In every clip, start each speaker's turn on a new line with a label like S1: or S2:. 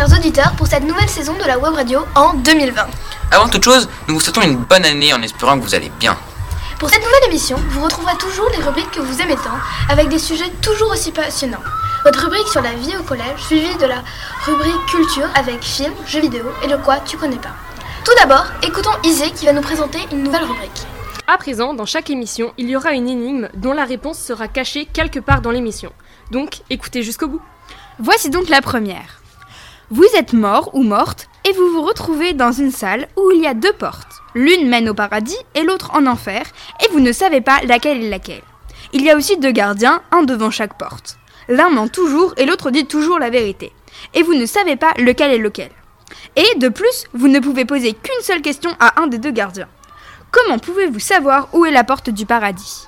S1: chers auditeurs, pour cette nouvelle saison de la web radio en 2020.
S2: Avant toute chose, nous vous souhaitons une bonne année en espérant que vous allez bien.
S1: Pour cette nouvelle émission, vous retrouverez toujours les rubriques que vous aimez tant, avec des sujets toujours aussi passionnants. Votre rubrique sur la vie au collège, suivie de la rubrique culture avec films, jeux vidéo et le quoi tu connais pas. Tout d'abord, écoutons Isée qui va nous présenter une nouvelle rubrique.
S3: À présent, dans chaque émission, il y aura une énigme dont la réponse sera cachée quelque part dans l'émission. Donc, écoutez jusqu'au bout.
S4: Voici donc la première. Vous êtes mort ou morte et vous vous retrouvez dans une salle où il y a deux portes. L'une mène au paradis et l'autre en enfer et vous ne savez pas laquelle est laquelle. Il y a aussi deux gardiens, un devant chaque porte. L'un ment toujours et l'autre dit toujours la vérité. Et vous ne savez pas lequel est lequel. Et de plus, vous ne pouvez poser qu'une seule question à un des deux gardiens. Comment pouvez-vous savoir où est la porte du paradis?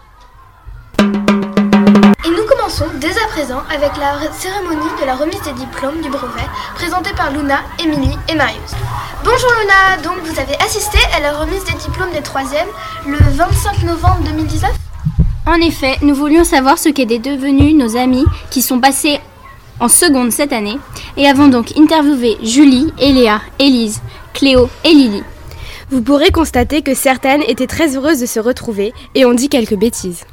S1: Et nous commençons dès à présent avec la cérémonie de la remise des diplômes du brevet présentée par Luna, Émilie et Marius. Bonjour Luna, donc vous avez assisté à la remise des diplômes des troisièmes le 25 novembre 2019
S5: En effet, nous voulions savoir ce qu'étaient devenus nos amis qui sont passés en seconde cette année et avons donc interviewé Julie, Eléa, Élise, Cléo et Lily.
S6: Vous pourrez constater que certaines étaient très heureuses de se retrouver et ont dit quelques bêtises.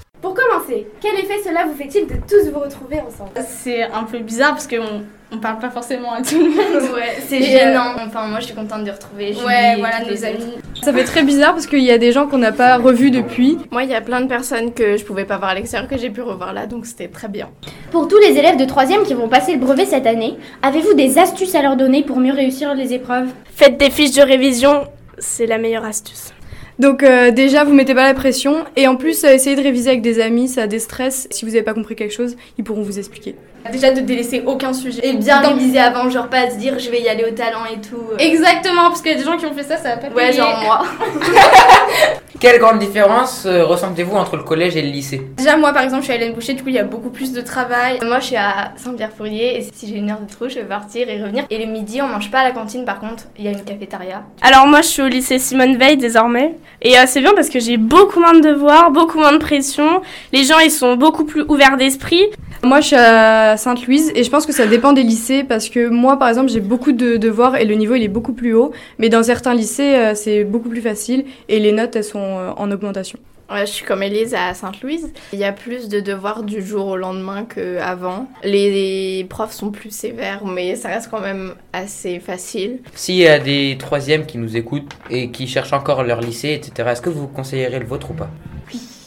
S7: Quel effet cela vous fait-il de tous vous retrouver ensemble?
S8: C'est un peu bizarre parce qu'on on parle pas forcément à tout le monde.
S9: Ouais, c'est
S8: Et,
S9: gênant. Enfin, moi je suis contente de retrouver Julie
S8: Ouais,
S9: et
S8: voilà
S9: tous
S8: nos amis.
S10: Ça fait très bizarre parce qu'il y a des gens qu'on n'a pas revus depuis.
S8: Moi, il y a plein de personnes que je pouvais pas voir à l'extérieur que j'ai pu revoir là, donc c'était très bien.
S5: Pour tous les élèves de 3 qui vont passer le brevet cette année, avez-vous des astuces à leur donner pour mieux réussir les épreuves?
S7: Faites des fiches de révision, c'est la meilleure astuce.
S10: Donc euh, déjà, vous mettez pas la pression. Et en plus, euh, essayez de réviser avec des amis, ça déstresse. Si vous n'avez pas compris quelque chose, ils pourront vous expliquer.
S8: Déjà de délaisser aucun sujet.
S9: Et bien
S8: Dans-
S9: réviser avant, genre pas se dire je vais y aller au talent et tout.
S8: Exactement, parce qu'il y a des gens qui ont fait ça, ça va pas
S9: Ouais,
S8: payer.
S9: genre moi.
S2: Quelle grande différence euh, ressentez-vous entre le collège et le lycée
S8: Déjà, moi par exemple, je suis à Hélène Boucher, du coup, il y a beaucoup plus de travail.
S9: Moi je suis à Saint-Pierre-Fourier et si j'ai une heure de trou, je vais partir et revenir. Et le midi, on mange pas à la cantine par contre, il y a une cafétéria.
S7: Alors moi je suis au lycée Simone Veil désormais et euh, c'est bien parce que j'ai beaucoup moins de devoirs, beaucoup moins de pression. Les gens ils sont beaucoup plus ouverts d'esprit.
S10: Moi, je suis à Sainte-Louise et je pense que ça dépend des lycées parce que moi, par exemple, j'ai beaucoup de devoirs et le niveau il est beaucoup plus haut. Mais dans certains lycées, euh, c'est beaucoup plus facile et les notes elles sont euh, en augmentation.
S8: Ouais, je suis comme Elise à Sainte-Louise. Il y a plus de devoirs du jour au lendemain qu'avant. Les profs sont plus sévères, mais ça reste quand même assez facile.
S2: S'il y a des troisièmes qui nous écoutent et qui cherchent encore leur lycée, etc., est-ce que vous conseillerez le vôtre ou pas?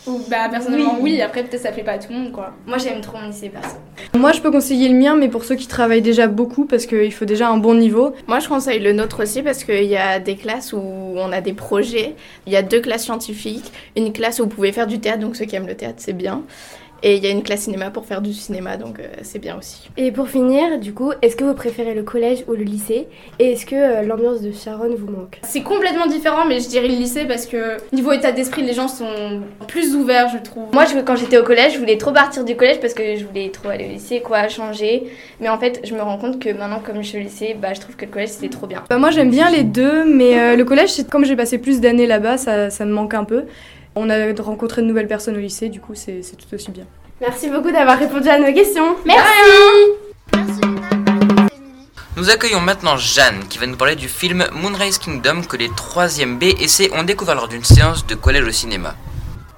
S8: Ou bah personnellement oui, après peut-être ça plaît pas à tout le monde quoi.
S9: Moi j'aime trop mon lycée perso.
S10: Moi, je peux conseiller le mien, mais pour ceux qui travaillent déjà beaucoup parce qu'il faut déjà un bon niveau.
S8: Moi je conseille le nôtre aussi parce qu'il y a des classes où on a des projets. Il y a deux classes scientifiques, une classe où vous pouvez faire du théâtre, donc ceux qui aiment le théâtre c'est bien. Et il y a une classe cinéma pour faire du cinéma, donc euh, c'est bien aussi.
S6: Et pour finir, du coup, est-ce que vous préférez le collège ou le lycée? Et est-ce que euh, l'ambiance de Sharon vous manque?
S8: C'est complètement différent, mais je dirais le lycée parce que niveau état d'esprit, les gens sont plus ouverts, je trouve.
S9: Moi je, quand j'étais au collège, je voulais trop partir du collège parce que je voulais trop aller au lycée, quoi, changer. Mais en fait, je me rends compte que maintenant, comme je suis au lycée, bah je trouve que le collège c'était trop bien.
S10: Bah, moi, j'aime bien les deux, mais euh, le collège, c'est comme j'ai passé plus d'années là-bas, ça, ça me manque un peu. On a rencontré de nouvelles personnes au lycée, du coup, c'est tout aussi bien.
S6: Merci beaucoup d'avoir répondu à nos questions.
S5: Merci.
S2: Nous accueillons maintenant Jeanne qui va nous parler du film Moonrise Kingdom que les 3e B et C ont découvert lors d'une séance de collège au cinéma.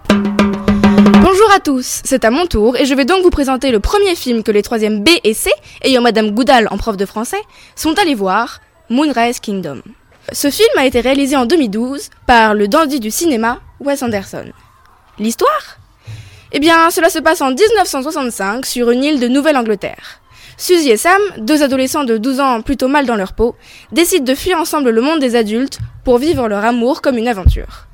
S4: Bonjour à tous, c'est à mon tour et je vais donc vous présenter le premier film que les 3e B et C, ayant Madame Goudal en prof de français, sont allés voir, Moonrise Kingdom. Ce film a été réalisé en 2012 par le dandy du cinéma, Wes Anderson. L'histoire? Eh bien, cela se passe en 1965 sur une île de Nouvelle-Angleterre. Suzy et Sam, deux adolescents de 12 ans plutôt mal dans leur peau, décident de fuir ensemble le monde des adultes pour vivre leur amour comme une aventure.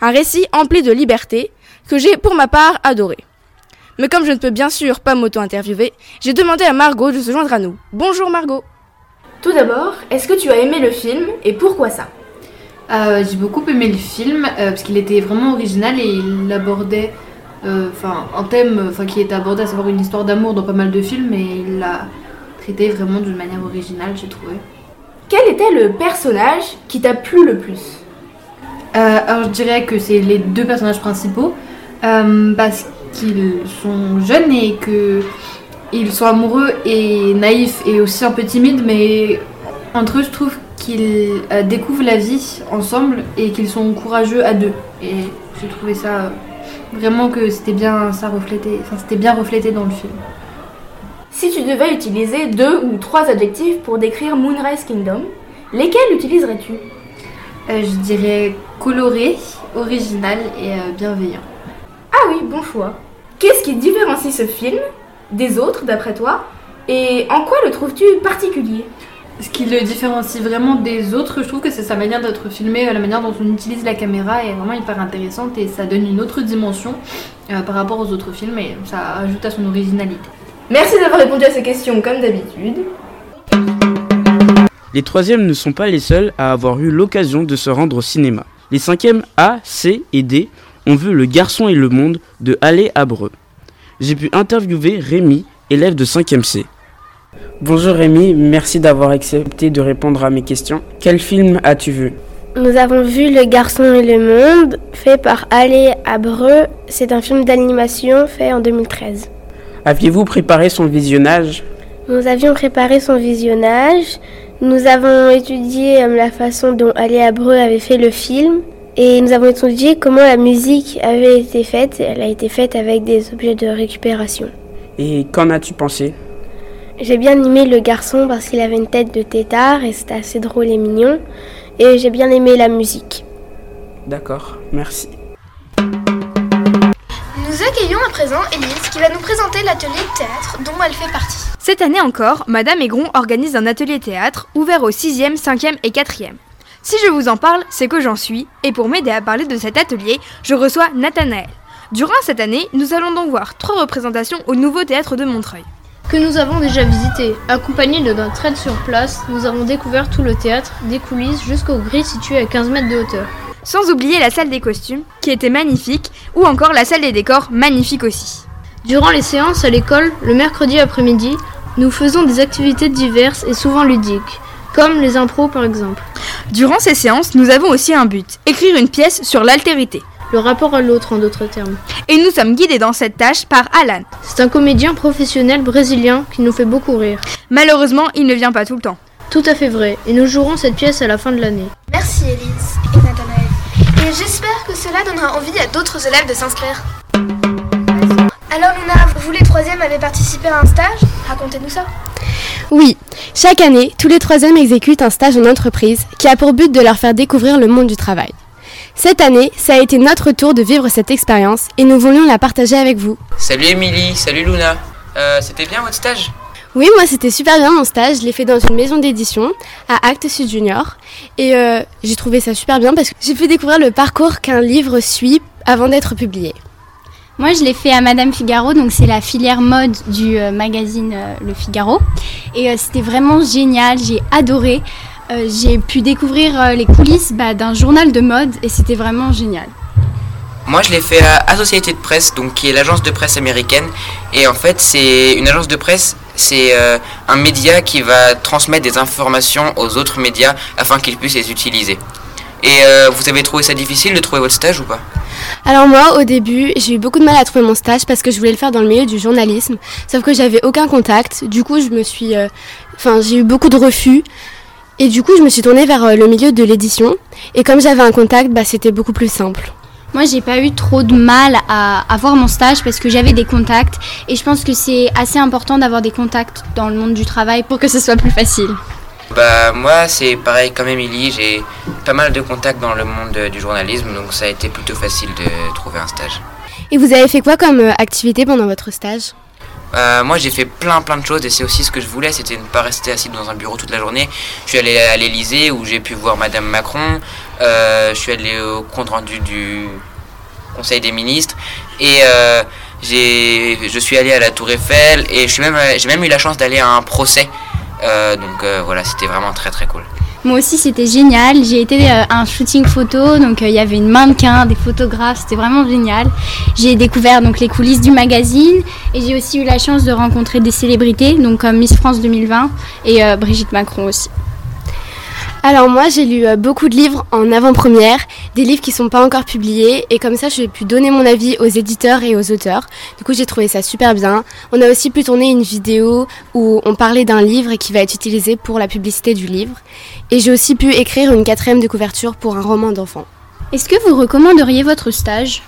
S4: Un récit empli de liberté que j'ai pour ma part adoré. Mais comme je ne peux bien sûr pas m'auto-interviewer, j'ai demandé à Margot de se joindre à nous. Bonjour Margot.
S6: Tout d'abord, est-ce que tu as aimé le film et pourquoi ça?
S11: Euh, j'ai beaucoup aimé le film euh, parce qu'il était vraiment original et il abordait euh, un thème qui était abordé à savoir une histoire d'amour dans pas mal de films et il l'a traité vraiment d'une manière originale j'ai trouvé.
S6: Quel était le personnage qui t'a plu le plus?
S11: Alors je dirais que c'est les deux personnages principaux parce qu'ils sont jeunes et que ils sont amoureux et naïfs et aussi un peu timides mais Entre eux, je trouve qu'ils euh, découvrent la vie ensemble et qu'ils sont courageux à deux. Et j'ai trouvé ça euh, vraiment que c'était bien ça reflété, enfin c'était bien reflété dans le film.
S4: Si tu devais utiliser deux ou trois adjectifs pour décrire Moonrise Kingdom, lesquels utiliserais-tu?
S11: Euh, je dirais coloré, original et bienveillant.
S4: Ah oui, bon choix. Qu'est-ce qui différencie ce film des autres d'après toi? Et en quoi le trouves-tu particulier?
S11: Ce qui le différencie vraiment des autres, je trouve que c'est sa manière d'être filmé, euh, la manière dont on utilise la caméra est vraiment hyper intéressante et ça donne une autre dimension euh, par rapport aux autres films et ça ajoute à son originalité.
S4: Merci d'avoir répondu à ces questions comme d'habitude.
S12: Les troisièmes ne sont pas les seuls à avoir eu l'occasion de se rendre au cinéma. Les cinquièmes A, C et D ont vu Le Garçon et le Monde de Allé Abreu. J'ai pu interviewer Rémi, élève de 5e C. Bonjour Rémi, merci d'avoir accepté de répondre à mes questions. Quel film as-tu vu?
S13: Nous avons vu Le Garçon et le Monde, fait par Allé Abreu. C'est un film d'animation fait en 2013.
S12: Aviez-vous préparé son visionnage?
S13: Nous avions préparé son visionnage. Nous avons étudié euh, la façon dont Allé Abreu avait fait le film. Et nous avons étudié comment la musique avait été faite. Elle a été faite avec des objets de récupération.
S12: Et qu'en as-tu pensé?
S13: J'ai bien aimé le garçon parce qu'il avait une tête de tétard et c'était assez drôle et mignon. Et j'ai bien aimé la musique.
S12: D'accord, merci.
S1: Nous accueillons à présent Elise qui va nous présenter l'atelier de théâtre dont elle fait partie.
S14: Cette année encore, Madame Aigron organise un atelier théâtre ouvert aux 6e, 5e et 4e. Si je vous en parle, c'est que j'en suis, et pour m'aider à parler de cet atelier, je reçois Nathanaël. Durant cette année, nous allons donc voir trois représentations au nouveau théâtre de Montreuil.
S15: Que nous avons déjà visité. Accompagnés de notre aide sur place, nous avons découvert tout le théâtre, des coulisses jusqu'aux grilles situées à 15 mètres de hauteur.
S14: Sans oublier la salle des costumes, qui était magnifique, ou encore la salle des décors, magnifique aussi.
S15: Durant les séances à l'école, le mercredi après-midi, nous faisons des activités diverses et souvent ludiques, comme les impros par exemple.
S14: Durant ces séances, nous avons aussi un but, écrire une pièce sur l'altérité.
S15: Le rapport à l'autre en d'autres termes.
S14: Et nous sommes guidés dans cette tâche par Alan.
S15: C'est un comédien professionnel brésilien qui nous fait beaucoup rire.
S14: Malheureusement, il ne vient pas tout le temps.
S15: Tout à fait vrai, et nous jouerons cette pièce à la fin de l'année.
S1: Merci Elise et Nathanaël. Et j'espère que cela donnera envie à d'autres élèves de s'inscrire. Alors Luna, vous les troisièmes avez participé à un stage? Racontez-nous ça.
S6: Oui, chaque année, tous les troisièmes exécutent un stage en entreprise qui a pour but de leur faire découvrir le monde du travail. Cette année, ça a été notre tour de vivre cette expérience et nous voulions la partager avec vous.
S2: Salut Émilie, salut Luna. Euh, C'était bien votre stage?
S6: Oui, moi c'était super bien mon stage, je l'ai fait dans une maison d'édition à Actes Sud Junior et euh, j'ai trouvé ça super bien parce que j'ai pu découvrir le parcours qu'un livre suit avant d'être publié.
S5: Moi, je l'ai fait à Madame Figaro, donc c'est la filière mode du euh, magazine Le Figaro. Et euh, c'était vraiment génial, j'ai adoré. Euh, j'ai pu découvrir euh, les coulisses bah, d'un journal de mode et c'était vraiment génial.
S2: Moi, je l'ai fait à Associated Press, donc qui est l'agence de presse américaine. Et en fait, c'est une agence de presse, c'est euh, un média qui va transmettre des informations aux autres médias afin qu'ils puissent les utiliser. Et euh, vous avez trouvé ça difficile de trouver votre stage ou pas?
S6: Alors moi, au début, j'ai eu beaucoup de mal à trouver mon stage parce que je voulais le faire dans le milieu du journalisme, sauf que j'avais aucun contact. Du coup, je me suis, euh, enfin, j'ai eu beaucoup de refus. Et du coup, je me suis tournée vers euh, le milieu de l'édition. Et comme j'avais un contact, bah, c'était beaucoup plus simple.
S5: Moi, j'ai pas eu trop de mal à avoir mon stage parce que j'avais des contacts et je pense que c'est assez important d'avoir des contacts dans le monde du travail pour que ce soit plus facile.
S2: Bah moi c'est pareil comme Émilie, j'ai pas mal de contacts dans le monde euh, du journalisme donc ça a été plutôt facile de trouver un stage.
S6: Et vous avez fait quoi comme euh, activité pendant votre stage?
S2: Euh, moi j'ai fait plein plein de choses et c'est aussi ce que je voulais, c'était ne pas rester assis dans un bureau toute la journée. Je suis allé à l'Elysée où j'ai pu voir Madame Macron, Euh, je suis allé au compte rendu du Conseil des ministres et euh, j'ai, je suis allé à la Tour Eiffel et suis même, j'ai même eu la chance d'aller à un procès. Euh, donc voilà, c'était vraiment très très cool.
S5: Moi aussi, c'était génial. J'ai été euh, à un shooting photo, donc euh, il y avait une mannequin, des photographes, c'était vraiment génial. J'ai découvert donc les coulisses du magazine et j'ai aussi eu la chance de rencontrer des célébrités, donc comme Miss France 2020 et euh, Brigitte Macron aussi.
S6: Alors moi j'ai lu euh, beaucoup de livres en avant-première, des livres qui sont pas encore publiés et comme ça j'ai pu donner mon avis aux éditeurs et aux auteurs. Du coup j'ai trouvé ça super bien. On a aussi pu tourner une vidéo où on parlait d'un livre et qui va être utilisé pour la publicité du livre. Et j'ai aussi pu écrire une quatrième de couverture pour un roman d'enfant.
S5: Est-ce que vous recommanderiez votre stage?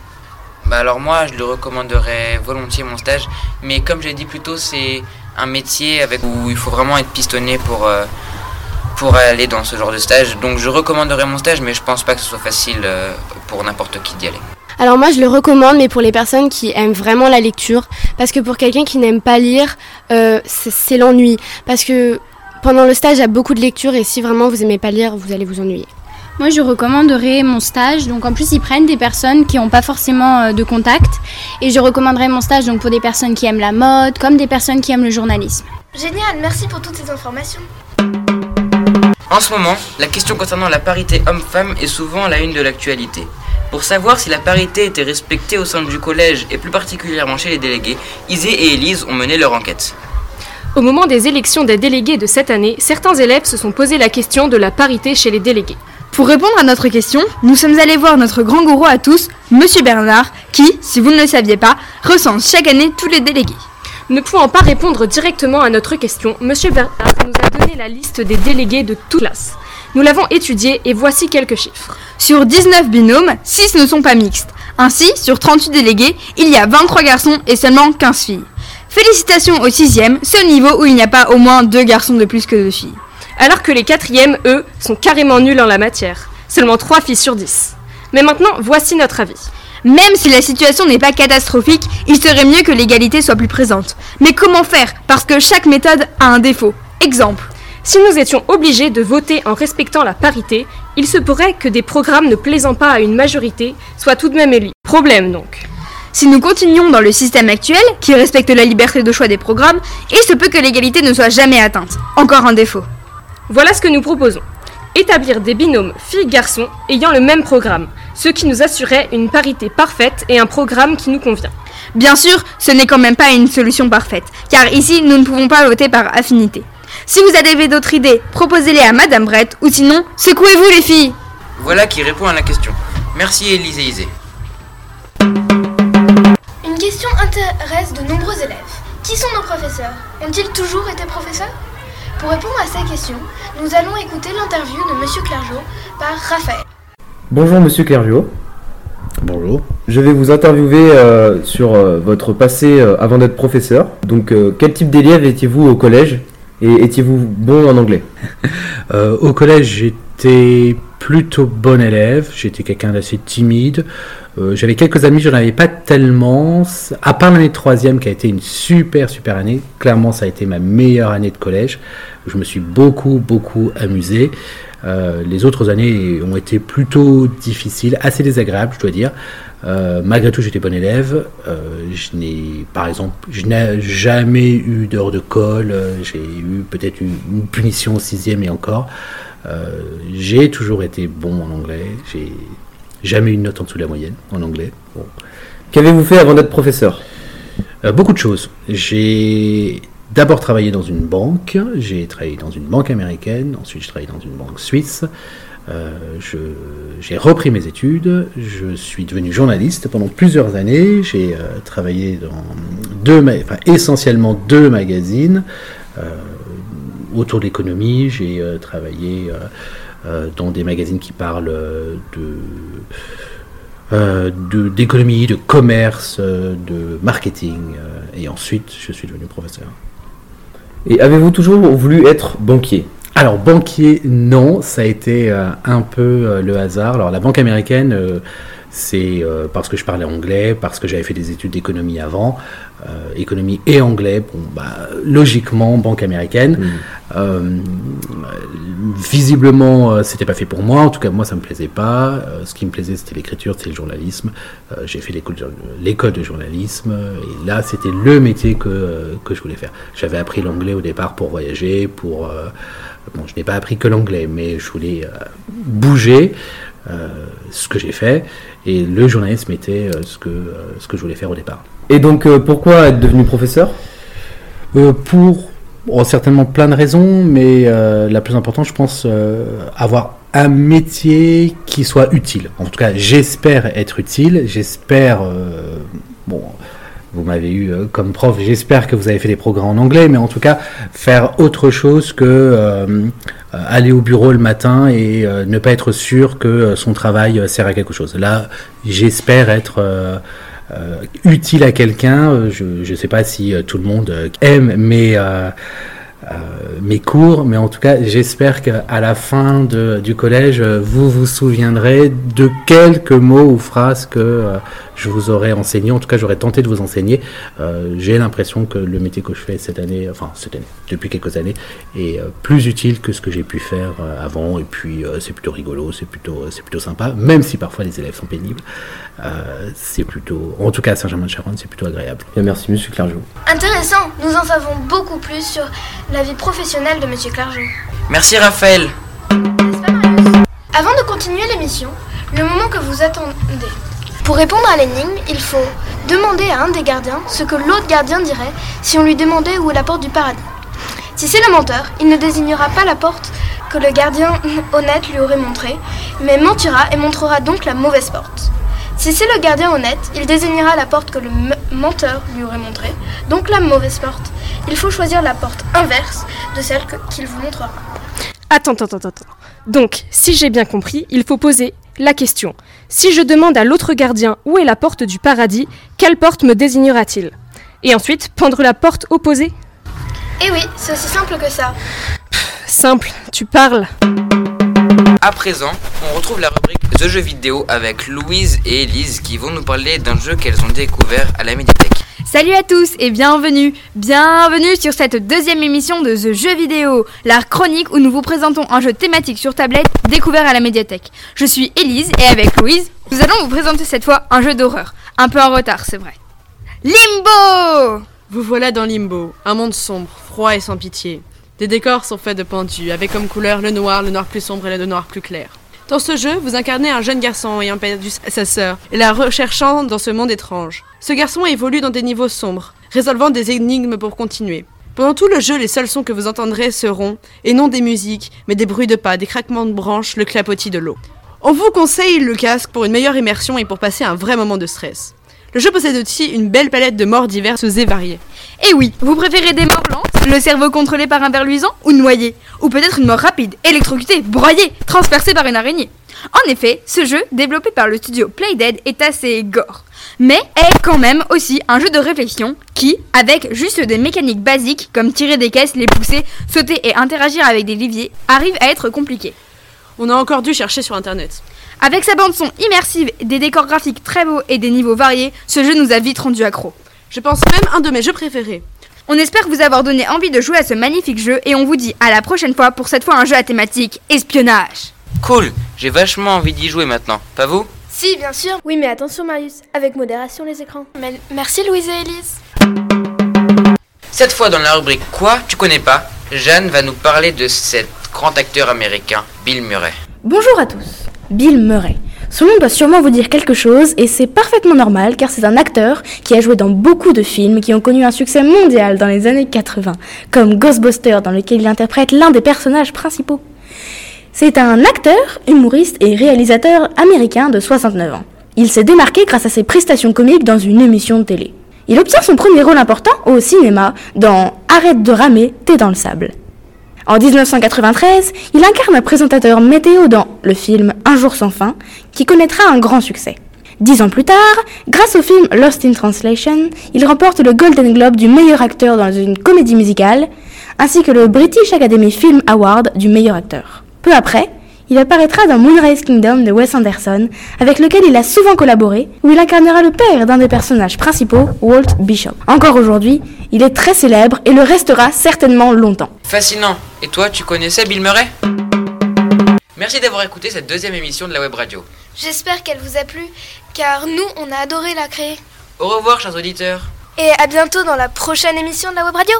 S2: Bah alors moi, je le recommanderais volontiers mon stage, mais comme j'ai dit plus tôt, c'est un métier avec où il faut vraiment être pistonné pour euh, pour aller dans ce genre de stage. Donc je recommanderais mon stage, mais je pense pas que ce soit facile euh, pour n'importe qui d'y aller.
S6: Alors moi je le recommande mais pour les personnes qui aiment vraiment la lecture parce que pour quelqu'un qui n'aime pas lire euh, c'est l'ennui parce que pendant le stage il y a beaucoup de lecture et si vraiment vous aimez pas lire vous allez vous ennuyer.
S5: Moi, je recommanderais mon stage. Donc, en plus, ils prennent des personnes qui n'ont pas forcément euh, de contact. Et je recommanderais mon stage donc pour des personnes qui aiment la mode, comme des personnes qui aiment le journalisme.
S1: Génial, merci pour toutes ces informations.
S2: En ce moment, la question concernant la parité homme-femme est souvent à la une de l'actualité. Pour savoir si la parité était respectée au sein du collège et plus particulièrement chez les délégués, Isée et Élise ont mené leur enquête.
S3: Au moment des élections des délégués de cette année, certains élèves se sont posé la question de la parité chez les délégués.
S14: Pour répondre à notre question, nous sommes allés voir notre grand gourou à tous, Monsieur Bernard, qui, si vous ne le saviez pas, recense chaque année tous les délégués.
S3: Ne pouvant pas répondre directement à notre question, Monsieur Bernard nous a donné la liste des délégués de toute classe. Nous l'avons étudiée et voici quelques chiffres.
S14: Sur 19 binômes, 6 ne sont pas mixtes. Ainsi, sur 38 délégués, il y a 23 garçons et seulement 15 filles. Félicitations au 6e, seul niveau où il n'y a pas au moins 2 garçons de plus que 2 filles.
S3: Alors que les quatrièmes, eux, sont carrément nuls en la matière. Seulement 3 filles sur 10. Mais maintenant, voici notre avis.
S14: Même si la situation n'est pas catastrophique, il serait mieux que l'égalité soit plus présente. Mais comment faire? Parce que chaque méthode a un défaut. Exemple.
S3: Si nous étions obligés de voter en respectant la parité, il se pourrait que des programmes ne plaisant pas à une majorité soient tout de même élus. Problème donc.
S14: Si nous continuons dans le système actuel, qui respecte la liberté de choix des programmes, il se peut que l'égalité ne soit jamais atteinte. Encore un défaut.
S3: Voilà ce que nous proposons. Établir des binômes filles-garçons ayant le même programme, ce qui nous assurait une parité parfaite et un programme qui nous convient.
S14: Bien sûr, ce n'est quand même pas une solution parfaite, car ici, nous ne pouvons pas voter par affinité. Si vous avez d'autres idées, proposez-les à Madame Brett, ou sinon, secouez-vous les filles
S2: Voilà qui répond à la question. Merci Élise et Isée.
S1: Une question intéresse de nombreux élèves. Qui sont nos professeurs? Ont-ils toujours été professeurs? Pour répondre à ces questions, nous allons écouter l'interview de Monsieur Clergeau par Raphaël.
S16: Bonjour Monsieur Clergeau.
S17: Bonjour.
S16: Je vais vous interviewer euh, sur euh, votre passé euh, avant d'être professeur. Donc, euh, quel type d'élève étiez-vous au collège et étiez-vous bon en anglais?
S17: Euh, au collège, j'étais plutôt bon élève. J'étais quelqu'un d'assez timide. Euh, J'avais quelques amis, je n'en avais pas tellement. À part l'année troisième, qui a été une super, super année. Clairement, ça a été ma meilleure année de collège. Je me suis beaucoup, beaucoup amusé. Euh, les autres années ont été plutôt difficiles, assez désagréables, je dois dire. Euh, malgré tout, j'étais bon élève. Euh, je n'ai, par exemple, je n'ai jamais eu d'heure de colle. J'ai eu peut-être une, une punition au sixième et encore. J'ai toujours été bon en anglais. J'ai jamais eu une note en dessous de la moyenne en anglais. Bon.
S16: Qu'avez-vous fait avant d'être professeur?
S17: Beaucoup de choses. J'ai d'abord travaillé dans une banque. J'ai travaillé dans une banque américaine. Ensuite, je travaillé dans une banque suisse. Euh, j'ai repris mes études. Je suis devenu journaliste pendant plusieurs années. J'ai euh, travaillé dans deux, enfin, essentiellement deux magazines euh, autour de l'économie. J'ai euh, travaillé dans des magazines qui parlent de d'économie, de, commerce, de marketing. et ensuite, je suis devenu professeur.
S16: Et avez-vous toujours voulu être banquier?
S17: Alors, banquier, non, ça a été euh, un peu euh, le hasard. Alors, la banque américaine, euh, c'est euh, parce que je parlais anglais, parce que j'avais fait des études d'économie avant, euh, économie et anglais, bon, bah, logiquement, banque américaine. Euh, visiblement, euh, c'était pas fait pour moi. En tout cas, moi, ça me plaisait pas. Ce qui me plaisait, c'était l'écriture, c'était le journalisme. J'ai fait l'école de, journalisme. Et là, c'était le métier que, que je voulais faire. J'avais appris l'anglais au départ pour voyager, pour. bon, je n'ai pas appris que l'anglais, mais je voulais bouger. Euh, ce que j'ai fait et le journalisme était euh, ce que euh, ce que je voulais faire au départ.
S16: Et donc, euh, pourquoi être devenu professeur?
S17: Euh, pour Bon, certainement plein de raisons, mais euh, la plus importante, je pense, euh, avoir un métier qui soit utile. En tout cas, j'espère être utile. J'espère, euh, bon, vous m'avez eu euh, comme prof, j'espère que vous avez fait des programmes en anglais, mais en tout cas, faire autre chose que euh, euh, aller au bureau le matin et ne pas être sûr que son travail sert à quelque chose. Là, j'espère être utile à quelqu'un. Je ne sais pas si tout le monde aime euh, mes cours, mais en tout cas, j'espère qu'à la fin de- du collège, euh, vous vous souviendrez de quelques mots ou phrases que euh, je vous aurais enseigné. En tout cas, j'aurais tenté de vous enseigner. Euh, J'ai l'impression que le métier que je fais cette année, enfin cette année, depuis quelques années, est euh, plus utile que ce que j'ai pu faire euh, avant. Et puis, euh, c'est plutôt rigolo, c'est plutôt, c'est plutôt sympa, même si parfois les élèves sont pénibles. Euh, c'est plutôt, en tout cas à Saint-Germain-de-Charonne, c'est plutôt agréable.
S16: Bien, merci, monsieur Clergeau.
S1: Intéressant, nous en savons beaucoup plus sur la vie professionnelle de Monsieur Clergeau.
S2: Merci Raphaël.
S1: Avant de continuer l'émission, le moment que vous attendez. Pour répondre à l'énigme, il faut demander à un des gardiens ce que l'autre gardien dirait si on lui demandait où est la porte du paradis. Si c'est le menteur, il ne désignera pas la porte que le gardien honnête lui aurait montrée, mais mentira et montrera donc la mauvaise porte. Si c'est le gardien honnête, il désignera la porte que le me- menteur lui aurait montrée, donc la mauvaise porte. Il faut choisir la porte inverse de celle qu'il vous montrera.
S3: Attends, attends, attends, attends. Donc, si j'ai bien compris, il faut poser la question. Si je demande à l'autre gardien où est la porte du paradis, quelle porte me désignera-t-il? Et ensuite, pendre la porte opposée?
S1: Eh oui, c'est aussi simple que ça.
S3: Simple, tu parles.
S2: À présent, on retrouve la rubrique The Jeux vidéo avec Louise et Elise qui vont nous parler d'un jeu qu'elles ont découvert à la médiathèque.
S14: Salut à tous et bienvenue Bienvenue sur cette deuxième émission de The Jeu Vidéo, la chronique où nous vous présentons un jeu thématique sur tablette découvert à la médiathèque. Je suis Élise et avec Louise, nous allons vous présenter cette fois un jeu d'horreur. Un peu en retard, c'est vrai. Limbo
S18: Vous voilà dans Limbo, un monde sombre, froid et sans pitié. Des décors sont faits de pendus, avec comme couleur le noir, le noir plus sombre et le noir plus clair. Dans ce jeu, vous incarnez un jeune garçon ayant perdu sa sœur et la recherchant dans ce monde étrange. Ce garçon évolue dans des niveaux sombres, résolvant des énigmes pour continuer. Pendant tout le jeu, les seuls sons que vous entendrez seront, et non des musiques, mais des bruits de pas, des craquements de branches, le clapotis de l'eau. On vous conseille le casque pour une meilleure immersion et pour passer un vrai moment de stress. Le jeu possède aussi une belle palette de morts diverses et variées.
S14: Et oui, vous préférez des morts lentes, le cerveau contrôlé par un ver luisant ou noyé Ou peut-être une mort rapide, électrocutée, broyée, transpercée par une araignée En effet, ce jeu, développé par le studio Playdead, est assez gore. Mais est quand même aussi un jeu de réflexion qui, avec juste des mécaniques basiques comme tirer des caisses, les pousser, sauter et interagir avec des leviers, arrive à être compliqué.
S18: On a encore dû chercher sur internet.
S14: Avec sa bande son immersive, des décors graphiques très beaux et des niveaux variés, ce jeu nous a vite rendu accro.
S18: Je pense même un de mes jeux préférés.
S14: On espère vous avoir donné envie de jouer à ce magnifique jeu et on vous dit à la prochaine fois pour cette fois un jeu à thématique espionnage.
S2: Cool, j'ai vachement envie d'y jouer maintenant, pas vous?
S1: Si, bien sûr.
S13: Oui, mais attention, Marius, avec modération les écrans.
S1: Mais- merci Louise et Elise.
S2: Cette fois dans la rubrique Quoi? tu connais pas, Jeanne va nous parler de cet grand acteur américain, Bill Murray.
S4: Bonjour à tous. Bill Murray. Son nom doit sûrement vous dire quelque chose et c'est parfaitement normal car c'est un acteur qui a joué dans beaucoup de films qui ont connu un succès mondial dans les années 80, comme Ghostbusters dans lequel il interprète l'un des personnages principaux. C'est un acteur, humoriste et réalisateur américain de 69 ans. Il s'est démarqué grâce à ses prestations comiques dans une émission de télé. Il obtient son premier rôle important au cinéma dans Arrête de ramer, t'es dans le sable. En 1993, il incarne un présentateur météo dans le film Un jour sans fin, qui connaîtra un grand succès. Dix ans plus tard, grâce au film Lost in Translation, il remporte le Golden Globe du meilleur acteur dans une comédie musicale, ainsi que le British Academy Film Award du meilleur acteur. Peu après, il apparaîtra dans Moonrise Kingdom de Wes Anderson, avec lequel il a souvent collaboré, où il incarnera le père d'un des personnages principaux, Walt Bishop. Encore aujourd'hui, il est très célèbre et le restera certainement longtemps.
S2: Fascinant. Et toi, tu connaissais Bill Murray? Merci d'avoir écouté cette deuxième émission de la web radio.
S1: J'espère qu'elle vous a plu, car nous, on a adoré la créer.
S2: Au revoir, chers auditeurs.
S1: Et à bientôt dans la prochaine émission de la web radio.